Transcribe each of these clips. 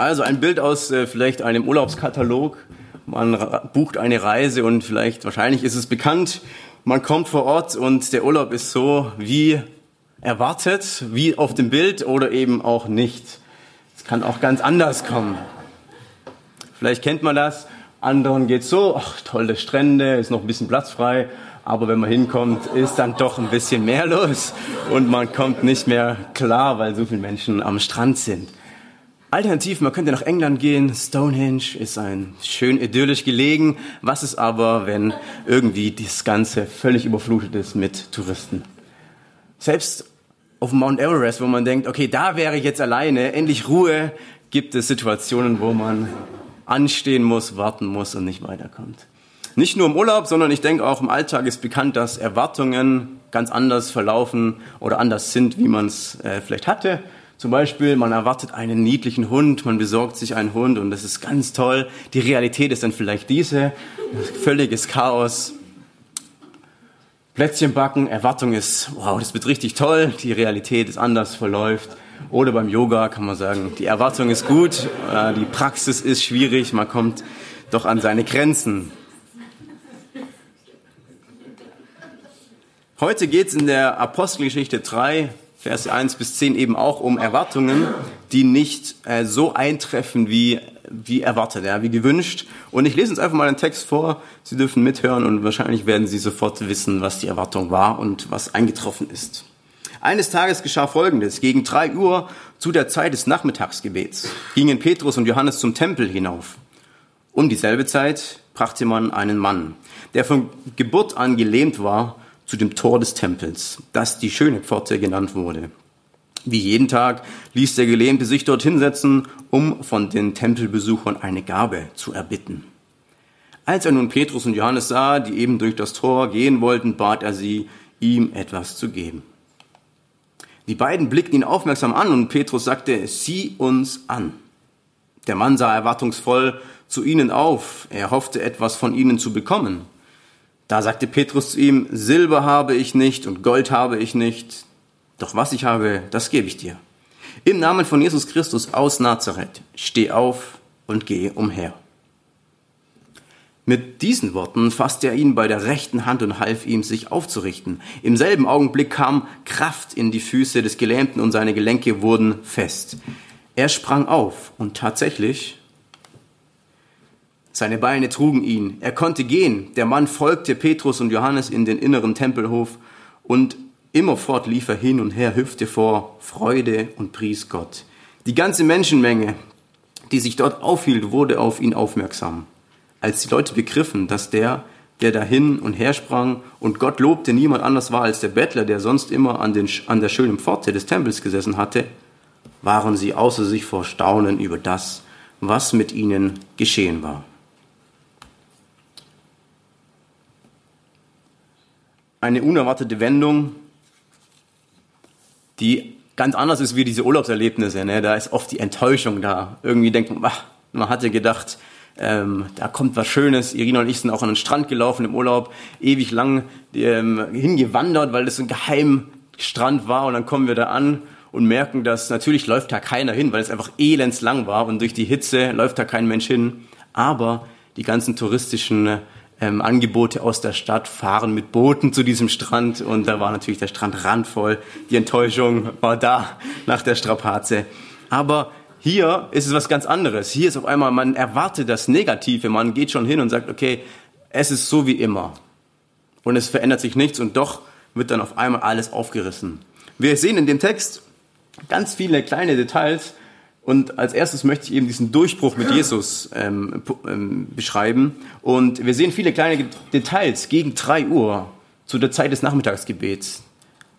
Also ein Bild aus äh, vielleicht einem Urlaubskatalog. Man bucht eine Reise und vielleicht, wahrscheinlich ist es bekannt, man kommt vor Ort und der Urlaub ist so wie erwartet, wie auf dem Bild oder eben auch nicht. Es kann auch ganz anders kommen. Vielleicht kennt man das. Anderen geht so, ach, tolle Strände, ist noch ein bisschen Platz frei. Aber wenn man hinkommt, ist dann doch ein bisschen mehr los und man kommt nicht mehr klar, weil so viele Menschen am Strand sind. Alternativ, man könnte nach England gehen. Stonehenge ist ein schön idyllisch gelegen. Was ist aber, wenn irgendwie das Ganze völlig überflutet ist mit Touristen? Selbst auf Mount Everest, wo man denkt, okay, da wäre ich jetzt alleine, endlich Ruhe, gibt es Situationen, wo man anstehen muss, warten muss und nicht weiterkommt. Nicht nur im Urlaub, sondern ich denke auch im Alltag ist bekannt, dass Erwartungen ganz anders verlaufen oder anders sind, wie man es äh, vielleicht hatte. Zum Beispiel, man erwartet einen niedlichen Hund, man besorgt sich einen Hund und das ist ganz toll. Die Realität ist dann vielleicht diese, völliges Chaos. Plätzchen backen, Erwartung ist, wow, das wird richtig toll, die Realität ist anders, verläuft. Oder beim Yoga kann man sagen, die Erwartung ist gut, äh, die Praxis ist schwierig, man kommt doch an seine Grenzen. Heute geht es in der Apostelgeschichte 3 Vers 1 bis 10 eben auch um Erwartungen, die nicht äh, so eintreffen wie, wie erwartet, ja, wie gewünscht. Und ich lese uns einfach mal einen Text vor. Sie dürfen mithören und wahrscheinlich werden Sie sofort wissen, was die Erwartung war und was eingetroffen ist. Eines Tages geschah Folgendes. Gegen drei Uhr zu der Zeit des Nachmittagsgebets gingen Petrus und Johannes zum Tempel hinauf. Um dieselbe Zeit brachte man einen Mann, der von Geburt an gelähmt war zu dem Tor des Tempels, das die schöne Pforte genannt wurde. Wie jeden Tag ließ der Gelähmte sich dort hinsetzen, um von den Tempelbesuchern eine Gabe zu erbitten. Als er nun Petrus und Johannes sah, die eben durch das Tor gehen wollten, bat er sie, ihm etwas zu geben. Die beiden blickten ihn aufmerksam an und Petrus sagte, sieh uns an. Der Mann sah erwartungsvoll zu ihnen auf, er hoffte etwas von ihnen zu bekommen. Da sagte Petrus zu ihm, Silber habe ich nicht und Gold habe ich nicht, doch was ich habe, das gebe ich dir. Im Namen von Jesus Christus aus Nazareth, steh auf und gehe umher. Mit diesen Worten fasste er ihn bei der rechten Hand und half ihm, sich aufzurichten. Im selben Augenblick kam Kraft in die Füße des Gelähmten und seine Gelenke wurden fest. Er sprang auf und tatsächlich seine Beine trugen ihn. Er konnte gehen. Der Mann folgte Petrus und Johannes in den inneren Tempelhof und immerfort lief er hin und her, hüpfte vor Freude und pries Gott. Die ganze Menschenmenge, die sich dort aufhielt, wurde auf ihn aufmerksam. Als die Leute begriffen, dass der, der dahin und her sprang und Gott lobte, niemand anders war als der Bettler, der sonst immer an, den, an der schönen Pforte des Tempels gesessen hatte, waren sie außer sich vor Staunen über das, was mit ihnen geschehen war. Eine unerwartete Wendung, die ganz anders ist wie diese Urlaubserlebnisse. Ne? Da ist oft die Enttäuschung da. Irgendwie denkt man, ach, man hatte gedacht, ähm, da kommt was Schönes. Irina und ich sind auch an den Strand gelaufen im Urlaub, ewig lang ähm, hingewandert, weil das so ein Geheimstrand war. Und dann kommen wir da an und merken, dass natürlich läuft da keiner hin, weil es einfach elendslang war und durch die Hitze läuft da kein Mensch hin. Aber die ganzen touristischen ähm, Angebote aus der Stadt fahren mit Booten zu diesem Strand und da war natürlich der Strand randvoll. Die Enttäuschung war da nach der Strapaze. Aber hier ist es was ganz anderes. Hier ist auf einmal, man erwartet das Negative. Man geht schon hin und sagt, okay, es ist so wie immer. Und es verändert sich nichts und doch wird dann auf einmal alles aufgerissen. Wir sehen in dem Text ganz viele kleine Details, und als erstes möchte ich eben diesen Durchbruch mit Jesus ähm, ähm, beschreiben. Und wir sehen viele kleine Details gegen drei Uhr zu der Zeit des Nachmittagsgebets.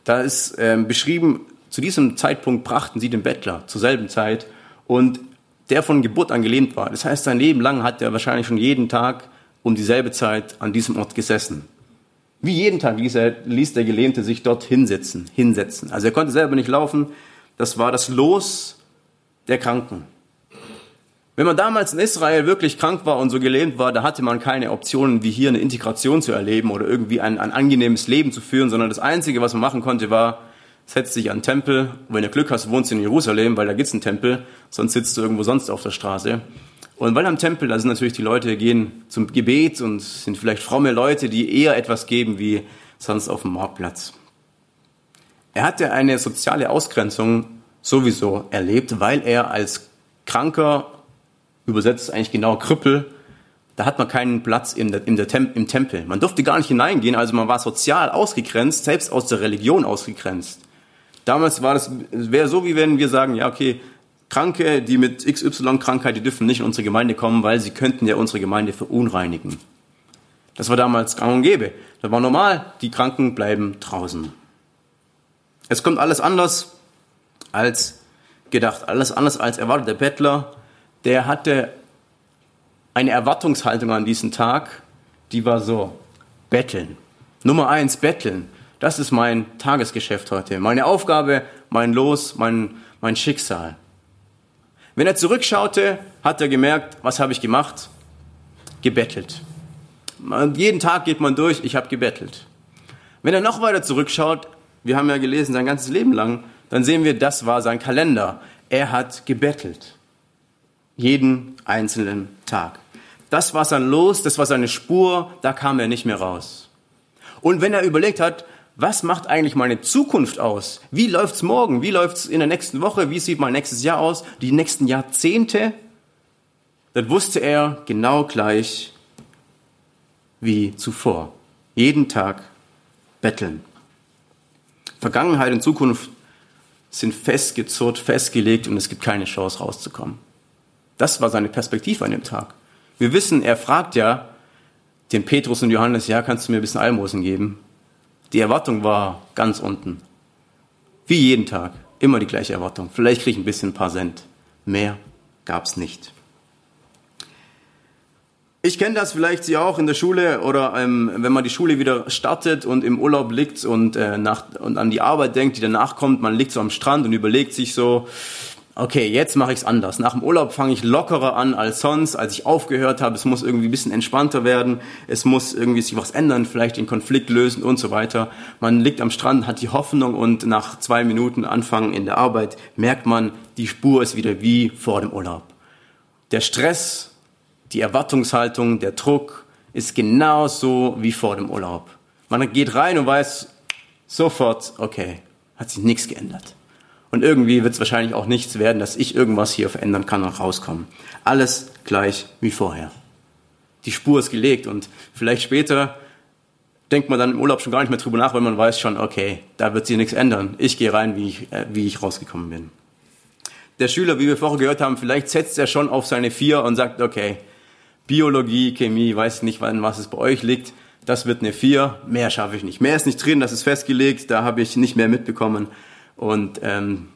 Da ist ähm, beschrieben, zu diesem Zeitpunkt brachten sie den Bettler zur selben Zeit. Und der von Geburt an gelähmt war. Das heißt, sein Leben lang hat er wahrscheinlich schon jeden Tag um dieselbe Zeit an diesem Ort gesessen. Wie jeden Tag ließ, er, ließ der Gelähmte sich dort hinsetzen, hinsetzen. Also er konnte selber nicht laufen. Das war das Los der Kranken. Wenn man damals in Israel wirklich krank war und so gelähmt war, da hatte man keine Optionen, wie hier eine Integration zu erleben oder irgendwie ein, ein angenehmes Leben zu führen, sondern das Einzige, was man machen konnte, war, setz dich an den Tempel. Und wenn du Glück hast, wohnst du in Jerusalem, weil da gibt's einen Tempel, sonst sitzt du irgendwo sonst auf der Straße. Und weil am Tempel, da sind natürlich die Leute, die gehen zum Gebet und sind vielleicht fromme Leute, die eher etwas geben wie sonst auf dem Marktplatz. Er hatte eine soziale Ausgrenzung sowieso erlebt, weil er als Kranker übersetzt eigentlich genau Krüppel, da hat man keinen Platz in der Tem im Tempel. Man durfte gar nicht hineingehen, also man war sozial ausgegrenzt, selbst aus der Religion ausgegrenzt. Damals war das, wäre so, wie wenn wir sagen, ja, okay, Kranke, die mit XY-Krankheit, die dürfen nicht in unsere Gemeinde kommen, weil sie könnten ja unsere Gemeinde verunreinigen. Das war damals gang und gäbe. Das war normal, die Kranken bleiben draußen. Es kommt alles anders als gedacht, alles anders als erwartet. Der Bettler der hatte eine Erwartungshaltung an diesen Tag, die war so, betteln. Nummer eins, betteln. Das ist mein Tagesgeschäft heute. Meine Aufgabe, mein Los, mein, mein Schicksal. Wenn er zurückschaute, hat er gemerkt, was habe ich gemacht? Gebettelt. Jeden Tag geht man durch, ich habe gebettelt. Wenn er noch weiter zurückschaut, wir haben ja gelesen sein ganzes Leben lang, dann sehen wir, das war sein Kalender. Er hat gebettelt. Jeden einzelnen Tag. Das war sein Los, das war seine Spur, da kam er nicht mehr raus. Und wenn er überlegt hat, was macht eigentlich meine Zukunft aus? Wie läuft's morgen? Wie läuft's in der nächsten Woche? Wie sieht mein nächstes Jahr aus? Die nächsten Jahrzehnte? Dann wusste er genau gleich wie zuvor. Jeden Tag betteln. Vergangenheit und Zukunft sind festgezurrt, festgelegt und es gibt keine Chance rauszukommen. Das war seine Perspektive an dem Tag. Wir wissen, er fragt ja den Petrus und Johannes, ja, kannst du mir ein bisschen Almosen geben? Die Erwartung war ganz unten. Wie jeden Tag. Immer die gleiche Erwartung. Vielleicht kriege ich ein bisschen ein paar Cent. Mehr gab's nicht. Ich kenne das vielleicht Sie auch in der Schule oder ähm, wenn man die Schule wieder startet und im Urlaub liegt und, äh, nach, und an die Arbeit denkt, die danach kommt. Man liegt so am Strand und überlegt sich so, okay, jetzt mache ich es anders. Nach dem Urlaub fange ich lockerer an als sonst, als ich aufgehört habe. Es muss irgendwie ein bisschen entspannter werden. Es muss irgendwie sich was ändern, vielleicht den Konflikt lösen und so weiter. Man liegt am Strand, hat die Hoffnung und nach zwei Minuten Anfang in der Arbeit merkt man, die Spur ist wieder wie vor dem Urlaub. Der Stress, die Erwartungshaltung, der Druck ist genauso wie vor dem Urlaub. Man geht rein und weiß sofort, okay, hat sich nichts geändert. Und irgendwie wird es wahrscheinlich auch nichts werden, dass ich irgendwas hier verändern kann und rauskommen. Alles gleich wie vorher. Die Spur ist gelegt und vielleicht später denkt man dann im Urlaub schon gar nicht mehr drüber nach, weil man weiß schon, okay, da wird sich nichts ändern. Ich gehe rein, wie ich, äh, wie ich rausgekommen bin. Der Schüler, wie wir vorher gehört haben, vielleicht setzt er schon auf seine vier und sagt, okay, Biologie, Chemie, weiß nicht, wann was es bei euch liegt, das wird eine vier, mehr schaffe ich nicht. Mehr ist nicht drin, das ist festgelegt, da habe ich nicht mehr mitbekommen. Und ähm,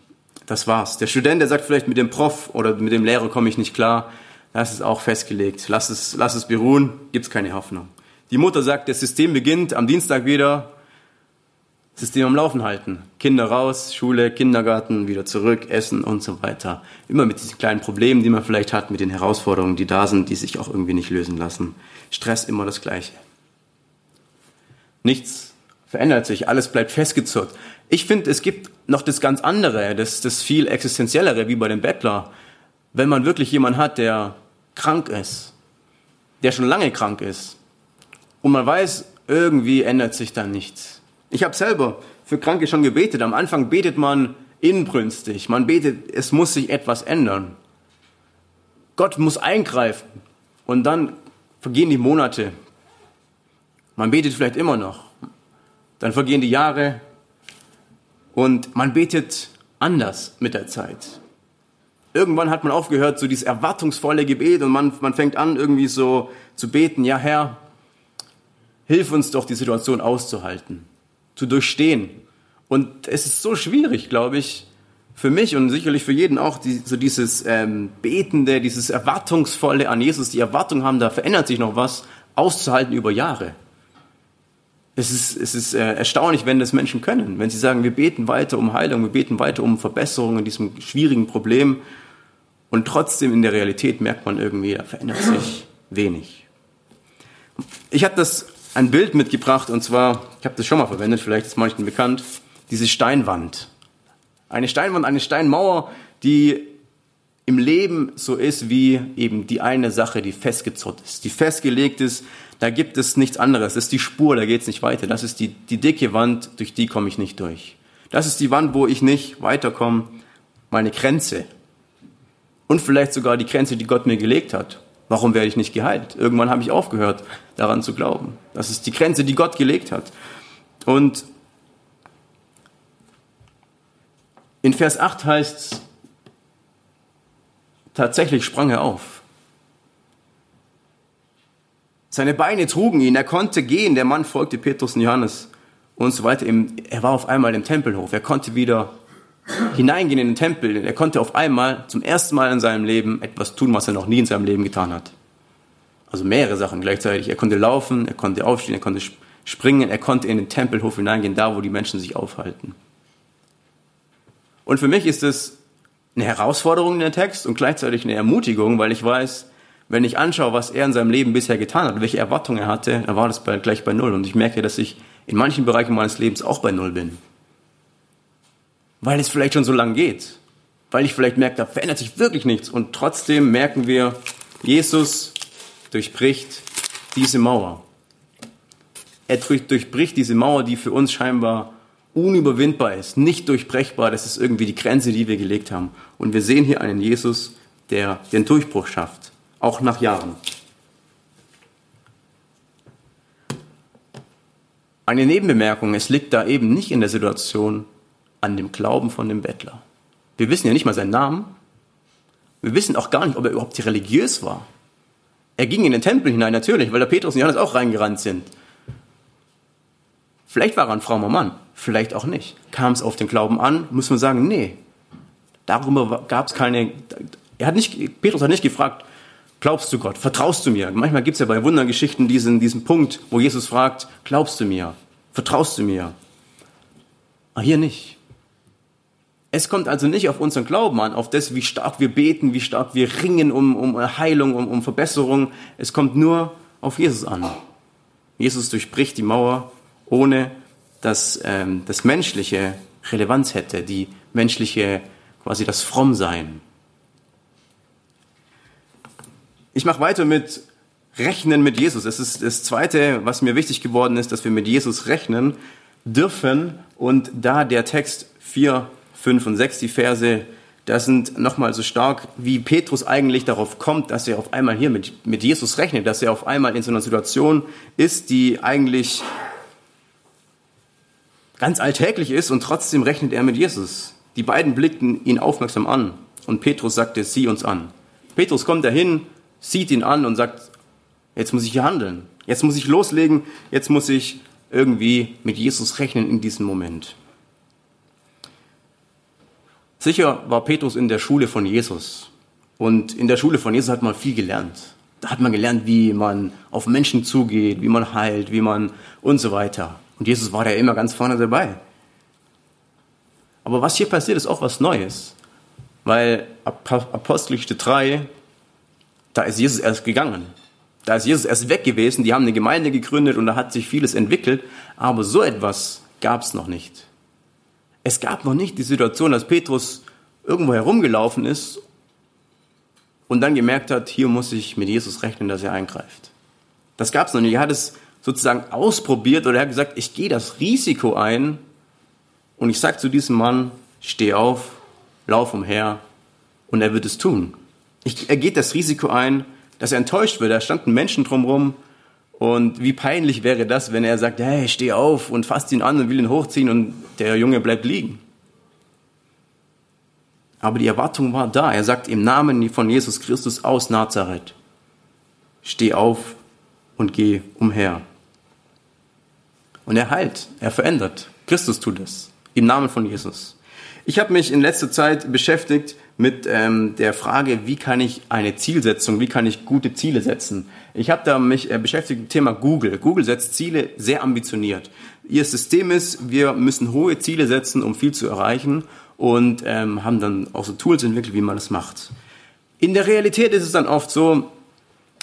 das war's. Der Student, der sagt vielleicht mit dem Prof oder mit dem Lehrer komme ich nicht klar, das ist auch festgelegt. Lass es, lass es beruhen, gibt's keine Hoffnung. Die Mutter sagt, das System beginnt am Dienstag wieder, System am Laufen halten. Kinder raus, Schule, Kindergarten, wieder zurück, Essen und so weiter. Immer mit diesen kleinen Problemen, die man vielleicht hat, mit den Herausforderungen, die da sind, die sich auch irgendwie nicht lösen lassen. Stress immer das Gleiche. Nichts verändert sich, alles bleibt festgezurrt. Ich finde, es gibt noch das ganz andere, das, das viel existenziellere, wie bei dem Bettler. Wenn man wirklich jemanden hat, der krank ist, der schon lange krank ist, und man weiß, irgendwie ändert sich da nichts. Ich habe selber für Kranke schon gebetet. Am Anfang betet man inbrünstig. Man betet, es muss sich etwas ändern. Gott muss eingreifen. Und dann vergehen die Monate. Man betet vielleicht immer noch. Dann vergehen die Jahre, und man betet anders mit der Zeit. Irgendwann hat man aufgehört, so dieses erwartungsvolle Gebet und man, man fängt an, irgendwie so zu beten, ja Herr, hilf uns doch, die Situation auszuhalten, zu durchstehen. Und es ist so schwierig, glaube ich, für mich und sicherlich für jeden auch die, so dieses ähm, Betende, dieses Erwartungsvolle an Jesus, die Erwartung haben, da verändert sich noch was, auszuhalten über Jahre. Es ist, es ist äh, erstaunlich, wenn das Menschen können, wenn sie sagen, wir beten weiter um Heilung, wir beten weiter um Verbesserung in diesem schwierigen Problem und trotzdem in der Realität merkt man irgendwie, da verändert sich wenig. Ich habe das ein Bild mitgebracht und zwar, ich habe das schon mal verwendet, vielleicht ist manchen bekannt, diese Steinwand. Eine Steinwand, eine Steinmauer, die im Leben so ist wie eben die eine Sache, die festgezurrt ist, die festgelegt ist, da gibt es nichts anderes. Das ist die Spur, da geht es nicht weiter. Das ist die, die dicke Wand, durch die komme ich nicht durch. Das ist die Wand, wo ich nicht weiterkomme, meine Grenze. Und vielleicht sogar die Grenze, die Gott mir gelegt hat. Warum werde ich nicht geheilt? Irgendwann habe ich aufgehört, daran zu glauben. Das ist die Grenze, die Gott gelegt hat. Und in Vers 8 heißt es, tatsächlich sprang er auf. Seine Beine trugen ihn, er konnte gehen, der Mann folgte Petrus und Johannes und so weiter. Er war auf einmal im Tempelhof, er konnte wieder hineingehen in den Tempel. Er konnte auf einmal zum ersten Mal in seinem Leben etwas tun, was er noch nie in seinem Leben getan hat. Also mehrere Sachen gleichzeitig. Er konnte laufen, er konnte aufstehen, er konnte springen, er konnte in den Tempelhof hineingehen, da wo die Menschen sich aufhalten. Und für mich ist es eine Herausforderung in der Text und gleichzeitig eine Ermutigung, weil ich weiß, wenn ich anschaue, was er in seinem Leben bisher getan hat, welche Erwartungen er hatte, dann war das bei, gleich bei Null. Und ich merke, dass ich in manchen Bereichen meines Lebens auch bei Null bin weil es vielleicht schon so lang geht, weil ich vielleicht merke, da verändert sich wirklich nichts und trotzdem merken wir, Jesus durchbricht diese Mauer. Er durchbricht diese Mauer, die für uns scheinbar unüberwindbar ist, nicht durchbrechbar. Das ist irgendwie die Grenze, die wir gelegt haben. Und wir sehen hier einen Jesus, der den Durchbruch schafft, auch nach Jahren. Eine Nebenbemerkung, es liegt da eben nicht in der Situation, an dem Glauben von dem Bettler. Wir wissen ja nicht mal seinen Namen. Wir wissen auch gar nicht, ob er überhaupt religiös war. Er ging in den Tempel hinein, natürlich, weil der Petrus und Johannes auch reingerannt sind. Vielleicht war er ein frommer Mann, vielleicht auch nicht. Kam es auf den Glauben an, muss man sagen, nee. Darüber gab es keine. Er hat nicht, Petrus hat nicht gefragt, glaubst du Gott, vertraust du mir? Manchmal gibt es ja bei Wundergeschichten diesen, diesen Punkt, wo Jesus fragt, glaubst du mir, vertraust du mir? Aber hier nicht. Es kommt also nicht auf unseren Glauben an, auf das, wie stark wir beten, wie stark wir ringen um, um Heilung, um, um Verbesserung. Es kommt nur auf Jesus an. Jesus durchbricht die Mauer, ohne dass ähm, das Menschliche Relevanz hätte, die menschliche, quasi das Frommsein. Ich mache weiter mit Rechnen mit Jesus. Das ist das Zweite, was mir wichtig geworden ist, dass wir mit Jesus rechnen dürfen. Und da der Text 4 5 und 6, die Verse, das sind nochmal so stark, wie Petrus eigentlich darauf kommt, dass er auf einmal hier mit, mit Jesus rechnet, dass er auf einmal in so einer Situation ist, die eigentlich ganz alltäglich ist und trotzdem rechnet er mit Jesus. Die beiden blickten ihn aufmerksam an und Petrus sagte, sieh uns an. Petrus kommt dahin, sieht ihn an und sagt, jetzt muss ich hier handeln, jetzt muss ich loslegen, jetzt muss ich irgendwie mit Jesus rechnen in diesem Moment. Sicher war Petrus in der Schule von Jesus. Und in der Schule von Jesus hat man viel gelernt. Da hat man gelernt, wie man auf Menschen zugeht, wie man heilt, wie man und so weiter. Und Jesus war da immer ganz vorne dabei. Aber was hier passiert, ist auch was Neues. Weil Apostelgeschichte 3, da ist Jesus erst gegangen. Da ist Jesus erst weg gewesen. Die haben eine Gemeinde gegründet und da hat sich vieles entwickelt. Aber so etwas gab es noch nicht. Es gab noch nicht die Situation, dass Petrus irgendwo herumgelaufen ist und dann gemerkt hat, hier muss ich mit Jesus rechnen, dass er eingreift. Das gab es noch nicht. Er hat es sozusagen ausprobiert oder er hat gesagt, ich gehe das Risiko ein und ich sage zu diesem Mann, steh auf, lauf umher und er wird es tun. Ich, er geht das Risiko ein, dass er enttäuscht wird. Da standen Menschen drumherum und wie peinlich wäre das, wenn er sagt, hey, steh auf und fasst ihn an und will ihn hochziehen und der Junge bleibt liegen. Aber die Erwartung war da. Er sagt im Namen von Jesus Christus aus Nazareth, steh auf und geh umher. Und er heilt, er verändert. Christus tut es. Im Namen von Jesus. Ich habe mich in letzter Zeit beschäftigt mit ähm, der Frage, wie kann ich eine Zielsetzung, wie kann ich gute Ziele setzen. Ich habe da mich äh, beschäftigt mit dem Thema Google. Google setzt Ziele sehr ambitioniert. Ihr System ist, wir müssen hohe Ziele setzen, um viel zu erreichen und ähm, haben dann auch so Tools entwickelt, wie man das macht. In der Realität ist es dann oft so,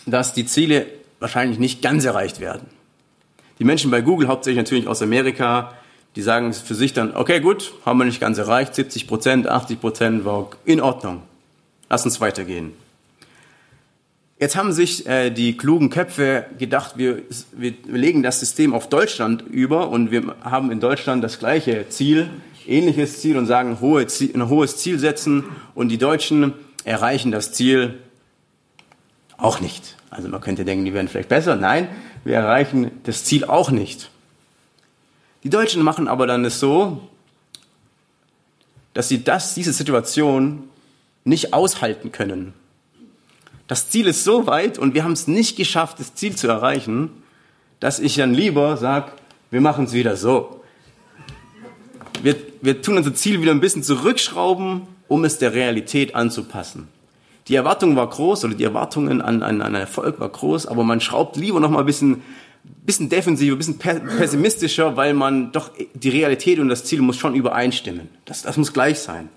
dass die Ziele wahrscheinlich nicht ganz erreicht werden. Die Menschen bei Google, hauptsächlich natürlich aus Amerika, die sagen für sich dann, okay, gut, haben wir nicht ganz erreicht, 70 Prozent, 80 Prozent war in Ordnung. Lass uns weitergehen. Jetzt haben sich äh, die klugen Köpfe gedacht, wir, wir legen das System auf Deutschland über und wir haben in Deutschland das gleiche Ziel, ähnliches Ziel und sagen, hohe Ziel, ein hohes Ziel setzen und die Deutschen erreichen das Ziel auch nicht. Also man könnte denken, die werden vielleicht besser. Nein, wir erreichen das Ziel auch nicht. Die Deutschen machen aber dann es so, dass sie das, diese Situation nicht aushalten können. Das Ziel ist so weit und wir haben es nicht geschafft, das Ziel zu erreichen, dass ich dann lieber sage, wir machen es wieder so. Wir, wir tun unser Ziel wieder ein bisschen zurückschrauben, um es der Realität anzupassen. Die Erwartung war groß oder die Erwartungen an, an, an Erfolg war groß, aber man schraubt lieber noch mal ein bisschen bisschen defensiver, bisschen pessimistischer, weil man doch die Realität und das Ziel muss schon übereinstimmen. Das, das muss gleich sein.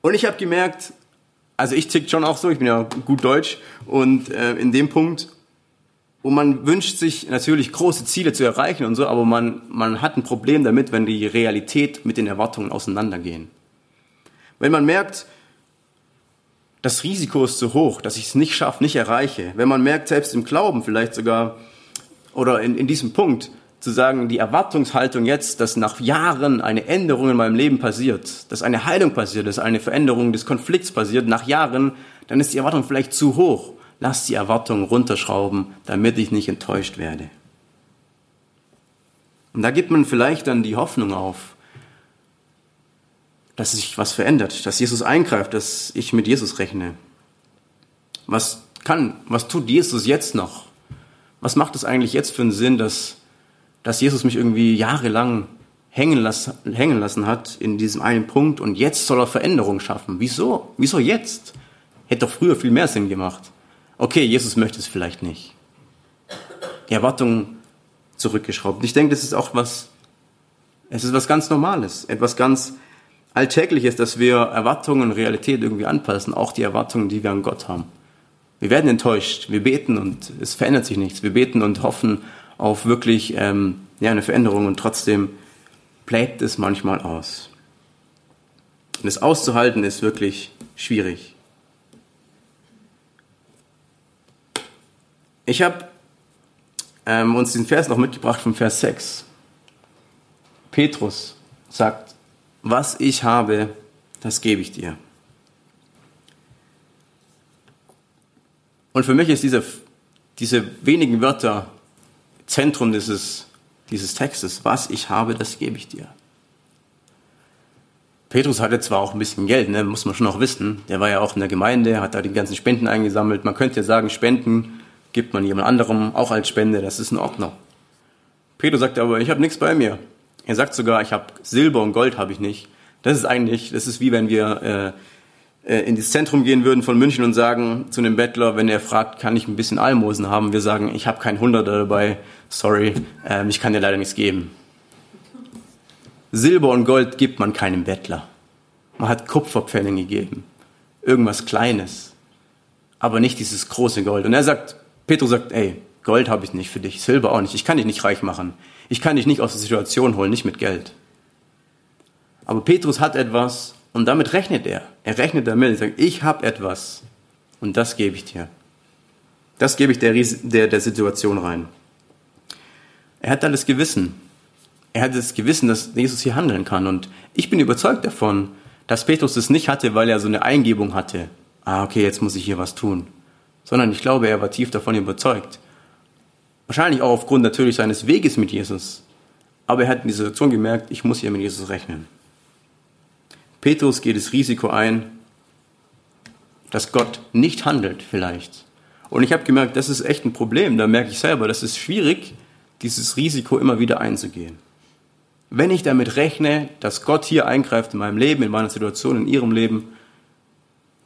Und ich habe gemerkt, also ich tick schon auch so, ich bin ja gut Deutsch und äh, in dem Punkt, wo man wünscht sich natürlich große Ziele zu erreichen und so, aber man, man hat ein Problem damit, wenn die Realität mit den Erwartungen auseinandergehen. Wenn man merkt, das Risiko ist zu hoch, dass ich es nicht schaffe, nicht erreiche. Wenn man merkt, selbst im Glauben vielleicht sogar, oder in, in diesem Punkt, zu sagen, die Erwartungshaltung jetzt, dass nach Jahren eine Änderung in meinem Leben passiert, dass eine Heilung passiert, dass eine Veränderung des Konflikts passiert, nach Jahren, dann ist die Erwartung vielleicht zu hoch. Lass die Erwartung runterschrauben, damit ich nicht enttäuscht werde. Und da gibt man vielleicht dann die Hoffnung auf, dass sich was verändert, dass Jesus eingreift, dass ich mit Jesus rechne. Was kann, was tut Jesus jetzt noch? Was macht es eigentlich jetzt für einen Sinn, dass, dass Jesus mich irgendwie jahrelang hängen, lassen, hängen lassen hat in diesem einen Punkt und jetzt soll er Veränderungen schaffen? Wieso? Wieso jetzt? Hätte doch früher viel mehr Sinn gemacht. Okay, Jesus möchte es vielleicht nicht. Die Erwartungen zurückgeschraubt. Ich denke, das ist auch was, es ist was ganz Normales, etwas ganz alltäglich ist, dass wir Erwartungen und Realität irgendwie anpassen, auch die Erwartungen, die wir an Gott haben. Wir werden enttäuscht, wir beten und es verändert sich nichts. Wir beten und hoffen auf wirklich ähm, ja, eine Veränderung und trotzdem bleibt es manchmal aus. Und es auszuhalten ist wirklich schwierig. Ich habe ähm, uns den Vers noch mitgebracht vom Vers 6. Petrus sagt, was ich habe, das gebe ich dir. Und für mich ist diese, diese wenigen Wörter Zentrum dieses, dieses Textes. Was ich habe, das gebe ich dir. Petrus hatte zwar auch ein bisschen Geld, ne, muss man schon noch wissen. Der war ja auch in der Gemeinde, hat da die ganzen Spenden eingesammelt. Man könnte ja sagen, Spenden gibt man jemand anderem auch als Spende, das ist in Ordnung. Petrus sagte aber, ich habe nichts bei mir. Er sagt sogar, ich habe Silber und Gold habe ich nicht. Das ist eigentlich, das ist wie wenn wir äh, äh, in das Zentrum gehen würden von München und sagen zu einem Bettler, wenn er fragt, kann ich ein bisschen Almosen haben? Wir sagen, ich habe kein Hunderter dabei, sorry, äh, ich kann dir leider nichts geben. Silber und Gold gibt man keinem Bettler. Man hat Kupferpfennige gegeben, irgendwas Kleines, aber nicht dieses große Gold. Und er sagt, Petrus sagt, ey, Gold habe ich nicht für dich, Silber auch nicht, ich kann dich nicht reich machen. Ich kann dich nicht aus der Situation holen, nicht mit Geld. Aber Petrus hat etwas und damit rechnet er. Er rechnet damit. Er sagt, ich habe etwas und das gebe ich dir. Das gebe ich der, der, der Situation rein. Er hat dann das Gewissen. Er hat das Gewissen, dass Jesus hier handeln kann. Und ich bin überzeugt davon, dass Petrus das nicht hatte, weil er so eine Eingebung hatte. Ah, okay, jetzt muss ich hier was tun. Sondern ich glaube, er war tief davon überzeugt. Wahrscheinlich auch aufgrund natürlich seines Weges mit Jesus. Aber er hat in dieser Situation gemerkt, ich muss hier mit Jesus rechnen. Petrus geht das Risiko ein, dass Gott nicht handelt vielleicht. Und ich habe gemerkt, das ist echt ein Problem. Da merke ich selber, das ist schwierig, dieses Risiko immer wieder einzugehen. wenn ich damit rechne, dass Gott hier eingreift in meinem Leben, in meiner Situation, in Ihrem Leben,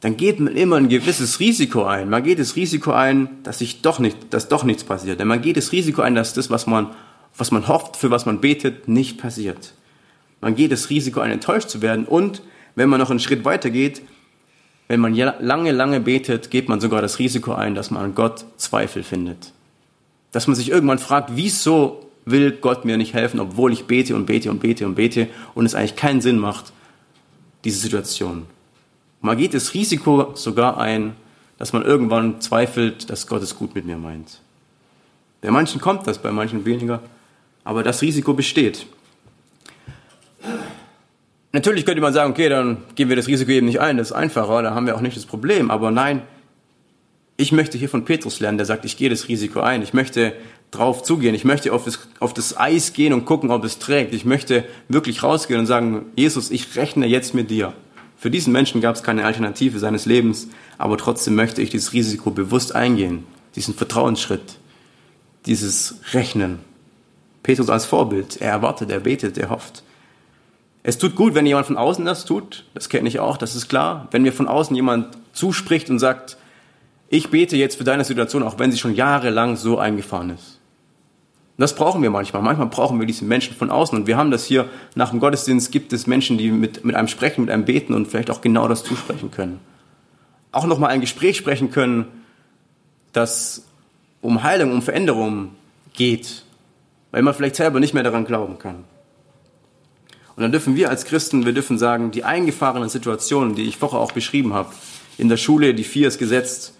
dann geht man immer ein gewisses Risiko ein. Man geht das Risiko ein, dass sich doch nicht, dass doch nichts passiert. Denn man geht das Risiko ein, dass das, was man, was man hofft, für was man betet, nicht passiert. Man geht das Risiko ein, enttäuscht zu werden. Und wenn man noch einen Schritt weiter geht, wenn man lange, lange betet, geht man sogar das Risiko ein, dass man an Gott Zweifel findet. Dass man sich irgendwann fragt, wieso will Gott mir nicht helfen, obwohl ich bete und bete und bete und bete und es eigentlich keinen Sinn macht, diese Situation. Man geht das Risiko sogar ein, dass man irgendwann zweifelt, dass Gott es gut mit mir meint. Bei manchen kommt das, bei manchen weniger, aber das Risiko besteht. Natürlich könnte man sagen, okay, dann gehen wir das Risiko eben nicht ein, das ist einfacher, da haben wir auch nicht das Problem. Aber nein, ich möchte hier von Petrus lernen, der sagt, ich gehe das Risiko ein. Ich möchte drauf zugehen. Ich möchte auf das, auf das Eis gehen und gucken, ob es trägt. Ich möchte wirklich rausgehen und sagen, Jesus, ich rechne jetzt mit dir. Für diesen Menschen gab es keine Alternative seines Lebens, aber trotzdem möchte ich dieses Risiko bewusst eingehen, diesen Vertrauensschritt, dieses Rechnen. Petrus als Vorbild, er erwartet, er betet, er hofft. Es tut gut, wenn jemand von außen das tut, das kenne ich auch, das ist klar. Wenn mir von außen jemand zuspricht und sagt, ich bete jetzt für deine Situation, auch wenn sie schon jahrelang so eingefahren ist. Das brauchen wir manchmal. Manchmal brauchen wir diese Menschen von außen. Und wir haben das hier nach dem Gottesdienst gibt es Menschen, die mit, mit einem sprechen, mit einem beten und vielleicht auch genau das zusprechen können. Auch nochmal ein Gespräch sprechen können, das um Heilung, um Veränderung geht, weil man vielleicht selber nicht mehr daran glauben kann. Und dann dürfen wir als Christen, wir dürfen sagen, die eingefahrenen Situationen, die ich vorher auch beschrieben habe, in der Schule, die vier ist gesetzt,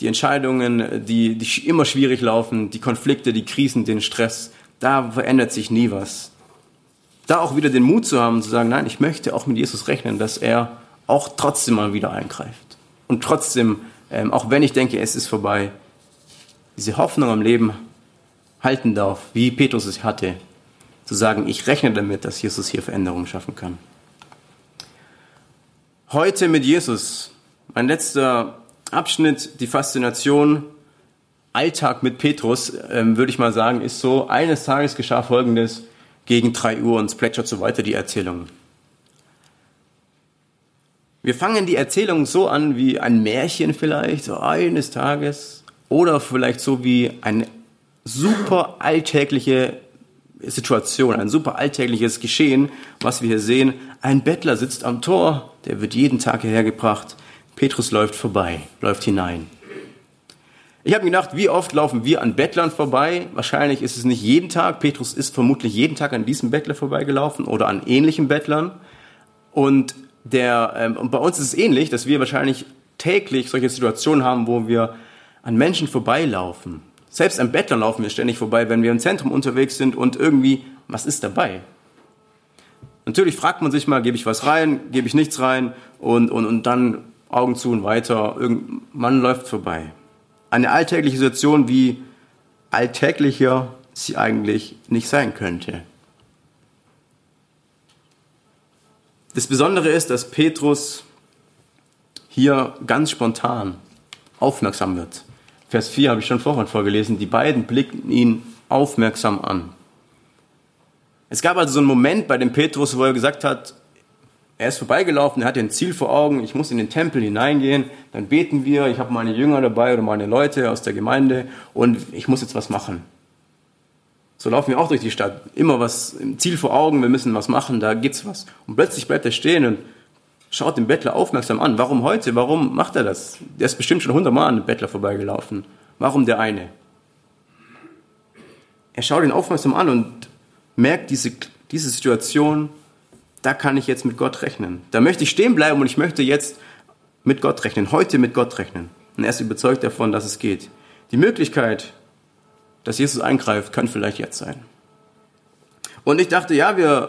die Entscheidungen, die, die immer schwierig laufen, die Konflikte, die Krisen, den Stress, da verändert sich nie was. Da auch wieder den Mut zu haben, zu sagen, nein, ich möchte auch mit Jesus rechnen, dass er auch trotzdem mal wieder eingreift. Und trotzdem, ähm, auch wenn ich denke, es ist vorbei, diese Hoffnung am Leben halten darf, wie Petrus es hatte, zu sagen, ich rechne damit, dass Jesus hier Veränderungen schaffen kann. Heute mit Jesus, mein letzter Abschnitt, die Faszination, Alltag mit Petrus, ähm, würde ich mal sagen, ist so, eines Tages geschah Folgendes, gegen drei Uhr und es plätschert so weiter die Erzählung. Wir fangen die Erzählung so an wie ein Märchen vielleicht, so eines Tages, oder vielleicht so wie eine super alltägliche Situation, ein super alltägliches Geschehen, was wir hier sehen. Ein Bettler sitzt am Tor, der wird jeden Tag hierher gebracht. Petrus läuft vorbei, läuft hinein. Ich habe mir gedacht, wie oft laufen wir an Bettlern vorbei? Wahrscheinlich ist es nicht jeden Tag. Petrus ist vermutlich jeden Tag an diesem Bettler vorbeigelaufen oder an ähnlichen Bettlern. Und, der, ähm, und bei uns ist es ähnlich, dass wir wahrscheinlich täglich solche Situationen haben, wo wir an Menschen vorbeilaufen. Selbst an Bettlern laufen wir ständig vorbei, wenn wir im Zentrum unterwegs sind und irgendwie, was ist dabei? Natürlich fragt man sich mal, gebe ich was rein, gebe ich nichts rein und, und, und dann Augen zu und weiter. Man läuft vorbei. Eine alltägliche Situation, wie alltäglicher sie eigentlich nicht sein könnte. Das Besondere ist, dass Petrus hier ganz spontan aufmerksam wird. Vers 4 habe ich schon vorhin vorgelesen. Die beiden blickten ihn aufmerksam an. Es gab also so einen Moment bei dem Petrus, wo er gesagt hat, er ist vorbeigelaufen, er hat ein Ziel vor Augen, ich muss in den Tempel hineingehen, dann beten wir, ich habe meine Jünger dabei oder meine Leute aus der Gemeinde und ich muss jetzt was machen. So laufen wir auch durch die Stadt. Immer was, Ziel vor Augen, wir müssen was machen, da geht's was. Und plötzlich bleibt er stehen und schaut den Bettler aufmerksam an. Warum heute? Warum macht er das? Der ist bestimmt schon hundertmal an den Bettler vorbeigelaufen. Warum der eine? Er schaut ihn aufmerksam an und merkt diese, diese Situation da kann ich jetzt mit Gott rechnen. Da möchte ich stehen bleiben und ich möchte jetzt mit Gott rechnen, heute mit Gott rechnen. Und er ist überzeugt davon, dass es geht. Die Möglichkeit, dass Jesus eingreift, kann vielleicht jetzt sein. Und ich dachte, ja, wir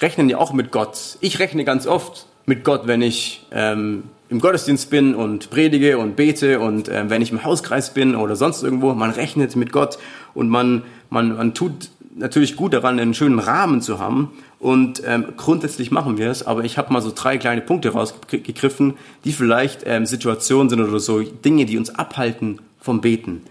rechnen ja auch mit Gott. Ich rechne ganz oft mit Gott, wenn ich ähm, im Gottesdienst bin und predige und bete und äh, wenn ich im Hauskreis bin oder sonst irgendwo. Man rechnet mit Gott und man, man, man tut natürlich gut daran, einen schönen Rahmen zu haben. Und ähm, grundsätzlich machen wir es, aber ich habe mal so drei kleine Punkte rausgegriffen, die vielleicht ähm, Situationen sind oder so Dinge, die uns abhalten vom Beten.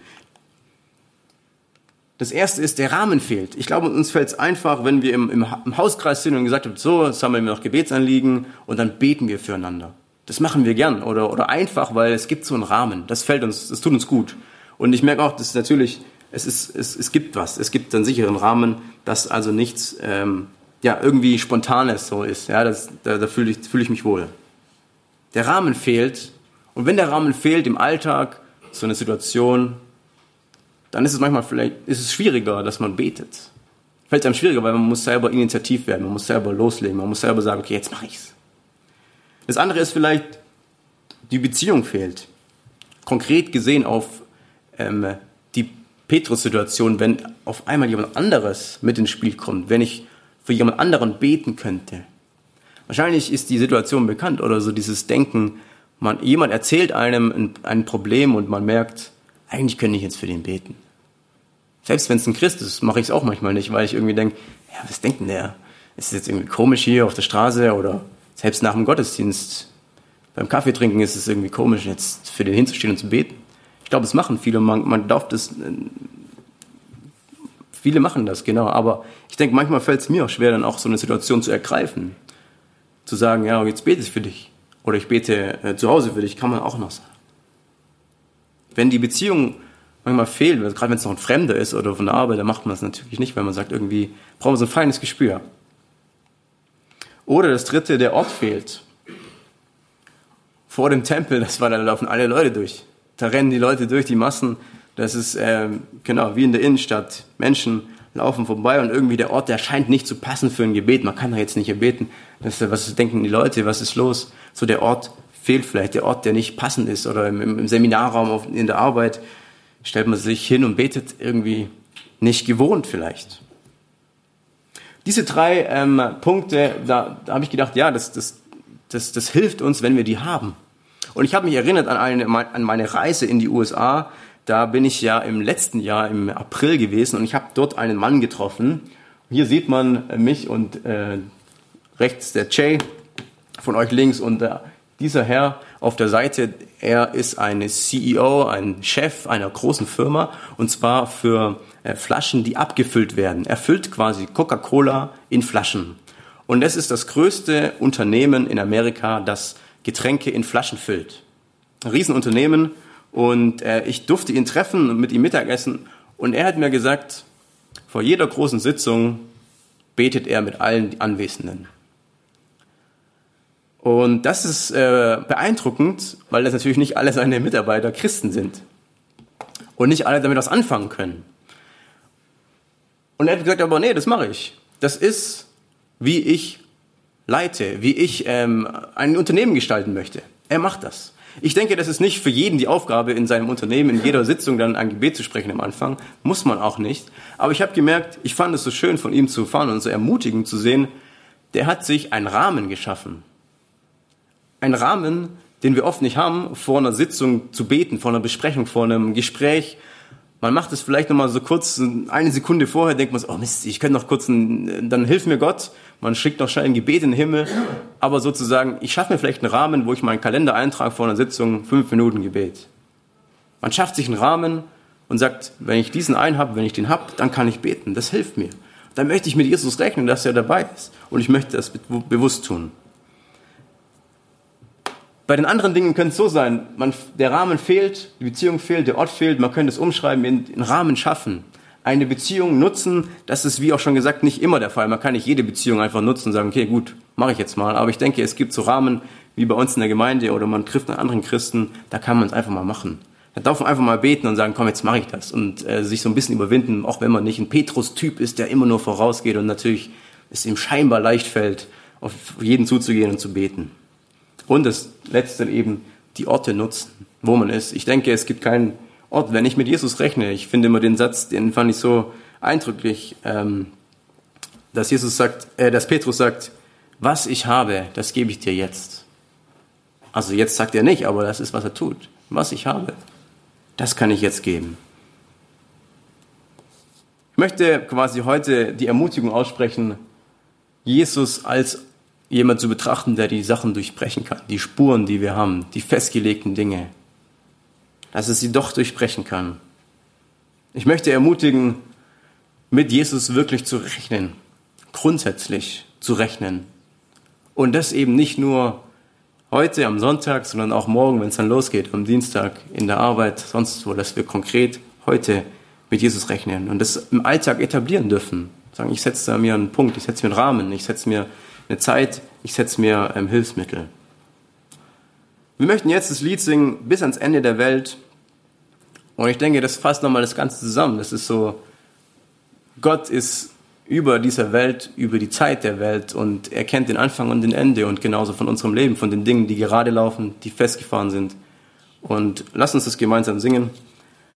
Das erste ist, der Rahmen fehlt. Ich glaube, uns fällt es einfach, wenn wir im, im, Hauskreis sind und gesagt haben, so, jetzt sammeln wir noch Gebetsanliegen und dann beten wir füreinander. Das machen wir gern oder, oder einfach, weil es gibt so einen Rahmen. Das fällt uns, das tut uns gut. Und ich merke auch, dass natürlich, es, ist, es, es gibt was. Es gibt einen sicheren Rahmen, dass also nichts ähm, ja, irgendwie Spontanes so ist. Ja, das, da da fühle ich, fühl ich mich wohl. Der Rahmen fehlt. Und wenn der Rahmen fehlt im Alltag, so eine Situation, dann ist es manchmal vielleicht ist es schwieriger, dass man betet. Fällt einem schwieriger, weil man muss selber initiativ werden, man muss selber loslegen, man muss selber sagen, okay, jetzt mache ich's. Das andere ist vielleicht, die Beziehung fehlt. Konkret gesehen auf ähm, die Petrus-Situation, wenn auf einmal jemand anderes mit ins Spiel kommt, wenn ich für jemand anderen beten könnte. Wahrscheinlich ist die Situation bekannt oder so dieses Denken, man, jemand erzählt einem ein, ein Problem und man merkt, eigentlich könnte ich jetzt für den beten. Selbst wenn es ein Christ ist, mache ich es auch manchmal nicht, weil ich irgendwie denke, ja, was denkt denn der? Ist es jetzt irgendwie komisch hier auf der Straße oder selbst nach dem Gottesdienst beim Kaffee trinken ist es irgendwie komisch, jetzt für den hinzustehen und zu beten. Ich glaube, es machen viele, man, man darf das, äh, viele machen das, genau, aber ich denke, manchmal fällt es mir auch schwer, dann auch so eine Situation zu ergreifen. Zu sagen, ja, jetzt bete ich für dich. Oder ich bete äh, zu Hause für dich, kann man auch noch sagen. Wenn die Beziehung manchmal fehlt, gerade wenn es noch ein Fremder ist oder von der Arbeit, dann macht man das natürlich nicht, weil man sagt, irgendwie brauchen wir so ein feines Gespür. Oder das dritte, der Ort fehlt. Vor dem Tempel, das war, da laufen alle Leute durch. Da rennen die Leute durch, die Massen. Das ist, ähm, genau, wie in der Innenstadt. Menschen laufen vorbei und irgendwie der Ort, der scheint nicht zu passen für ein Gebet. Man kann da jetzt nicht erbeten. Das, was denken die Leute? Was ist los? So der Ort fehlt vielleicht, der Ort, der nicht passend ist. Oder im, im Seminarraum, auf, in der Arbeit stellt man sich hin und betet irgendwie nicht gewohnt vielleicht. Diese drei ähm, Punkte, da, da habe ich gedacht, ja, das, das, das, das hilft uns, wenn wir die haben. Und ich habe mich erinnert an, eine, an meine Reise in die USA. Da bin ich ja im letzten Jahr im April gewesen und ich habe dort einen Mann getroffen. Hier sieht man mich und äh, rechts der Jay, von euch links und äh, dieser Herr auf der Seite, er ist ein CEO, ein Chef einer großen Firma und zwar für äh, Flaschen, die abgefüllt werden. Er füllt quasi Coca-Cola in Flaschen. Und das ist das größte Unternehmen in Amerika, das Getränke in Flaschen füllt. Ein Riesenunternehmen und äh, ich durfte ihn treffen und mit ihm Mittagessen und er hat mir gesagt, vor jeder großen Sitzung betet er mit allen Anwesenden. Und das ist äh, beeindruckend, weil das natürlich nicht alle seine Mitarbeiter Christen sind und nicht alle damit was anfangen können. Und er hat gesagt, aber nee, das mache ich. Das ist, wie ich leite, wie ich ähm, ein Unternehmen gestalten möchte. Er macht das. Ich denke, das ist nicht für jeden die Aufgabe, in seinem Unternehmen in jeder Sitzung dann ein Gebet zu sprechen am Anfang. Muss man auch nicht. Aber ich habe gemerkt, ich fand es so schön von ihm zu fahren und so ermutigend zu sehen, der hat sich einen Rahmen geschaffen ein Rahmen, den wir oft nicht haben, vor einer Sitzung zu beten, vor einer Besprechung, vor einem Gespräch. Man macht es vielleicht noch mal so kurz, eine Sekunde vorher denkt man so, oh Mist, ich könnte noch kurz, ein, dann hilft mir Gott. Man schickt noch schnell ein Gebet in den Himmel. Aber sozusagen, ich schaffe mir vielleicht einen Rahmen, wo ich meinen Kalender eintrage vor einer Sitzung, fünf Minuten Gebet. Man schafft sich einen Rahmen und sagt, wenn ich diesen einen habe, wenn ich den habe, dann kann ich beten. Das hilft mir. Dann möchte ich mit Jesus rechnen, dass er dabei ist. Und ich möchte das bewusst tun. Bei den anderen Dingen könnte es so sein, man, der Rahmen fehlt, die Beziehung fehlt, der Ort fehlt, man könnte es umschreiben, in, in Rahmen schaffen. Eine Beziehung nutzen, das ist wie auch schon gesagt nicht immer der Fall. Man kann nicht jede Beziehung einfach nutzen und sagen, okay, gut, mache ich jetzt mal. Aber ich denke, es gibt so Rahmen wie bei uns in der Gemeinde oder man trifft einen anderen Christen, da kann man es einfach mal machen. Da darf man einfach mal beten und sagen, komm, jetzt mache ich das und äh, sich so ein bisschen überwinden, auch wenn man nicht ein Petrus-Typ ist, der immer nur vorausgeht und natürlich es ihm scheinbar leicht fällt, auf jeden zuzugehen und zu beten. Und das Letzte eben die Orte nutzen, wo man ist. Ich denke, es gibt keinen Ort, wenn ich mit Jesus rechne. Ich finde immer den Satz, den fand ich so eindrücklich, ähm, dass Jesus sagt, äh, dass Petrus sagt, was ich habe, das gebe ich dir jetzt. Also jetzt sagt er nicht, aber das ist, was er tut. Was ich habe, das kann ich jetzt geben. Ich möchte quasi heute die Ermutigung aussprechen, Jesus als jemand zu betrachten, der die Sachen durchbrechen kann, die Spuren, die wir haben, die festgelegten Dinge, dass es sie doch durchbrechen kann. Ich möchte ermutigen, mit Jesus wirklich zu rechnen, grundsätzlich zu rechnen. Und das eben nicht nur heute am Sonntag, sondern auch morgen, wenn es dann losgeht, am Dienstag in der Arbeit, sonst wo, dass wir konkret heute mit Jesus rechnen und das im Alltag etablieren dürfen. Sagen, ich setze da mir einen Punkt, ich setze mir einen Rahmen, ich setze mir eine Zeit, ich setze mir ähm, Hilfsmittel. Wir möchten jetzt das Lied singen bis ans Ende der Welt. Und ich denke, das fasst nochmal das Ganze zusammen. Das ist so, Gott ist über dieser Welt, über die Zeit der Welt und er kennt den Anfang und den Ende und genauso von unserem Leben, von den Dingen, die gerade laufen, die festgefahren sind. Und lass uns das gemeinsam singen.